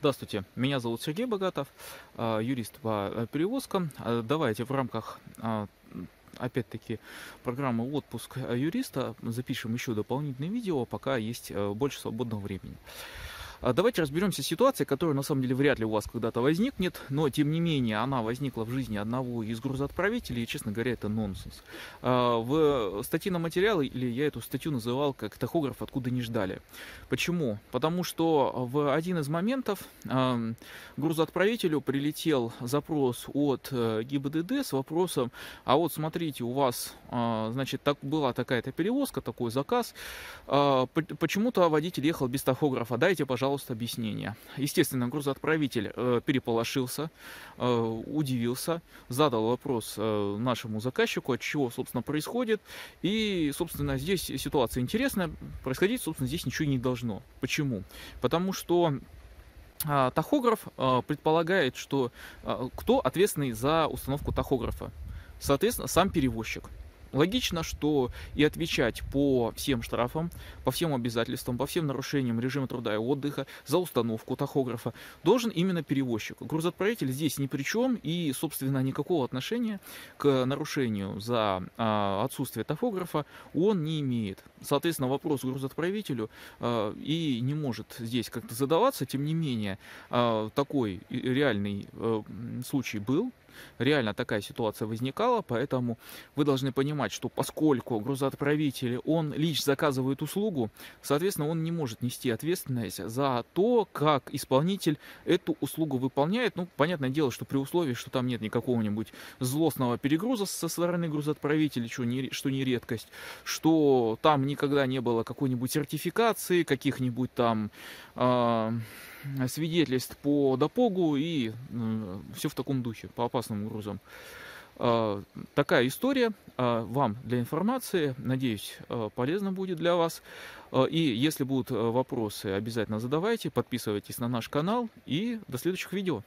Здравствуйте, меня зовут Сергей Богатов, а, юрист по э, перевозкам. А, давайте в рамках а, опять-таки программы «Отпуск юриста» запишем еще дополнительное видео, пока есть э, больше свободного времени. А давайте разберемся с ситуацией, которая на самом деле вряд ли у вас когда-то возникнет, но тем не менее она возникла в жизни одного из грузоотправителей, и, честно говоря, это нонсенс. А, в статье на материалы, или я эту статью называл как тахограф «Откуда не ждали». Почему? Потому что в один из моментов грузоотправителю прилетел запрос от э, ГИБДД с вопросом, а вот смотрите, у вас, а, значит, так, была такая-то перевозка, такой заказ, почему-то водитель ехал без тахографа, дайте, пожалуйста, пожалуйста, объяснение. Естественно, грузоотправитель э, переполошился, э, удивился, задал вопрос э, нашему заказчику, от чего, собственно, происходит. И, собственно, здесь ситуация интересная. Происходить, собственно, здесь ничего не должно. Почему? Потому что э, тахограф предполагает, что кто ответственный за установку тахографа? Соответственно, сам перевозчик. Логично, что и отвечать по всем штрафам, по всем обязательствам, по всем нарушениям режима труда и отдыха за установку тахографа должен именно перевозчик. Грузоотправитель здесь ни при чем и, собственно, никакого отношения к нарушению за а, отсутствие тахографа он не имеет. Соответственно, вопрос грузоотправителю а, и не может здесь как-то задаваться. Тем не менее, а, такой реальный а, случай был, реально такая ситуация возникала, поэтому вы должны понимать, что поскольку грузоотправитель, он лишь заказывает услугу, соответственно, он не может нести ответственность за то, как исполнитель эту услугу выполняет. Ну, понятное дело, что при условии, что там нет никакого-нибудь злостного перегруза со стороны грузоотправителя, что не, что не редкость, что там никогда не было какой-нибудь сертификации, каких-нибудь там э, свидетельств по допогу и э, все в таком духе, по опасным грузам. Э, такая история э, вам для информации. Надеюсь, э, полезно будет для вас. Э, и если будут вопросы, обязательно задавайте, подписывайтесь на наш канал и до следующих видео.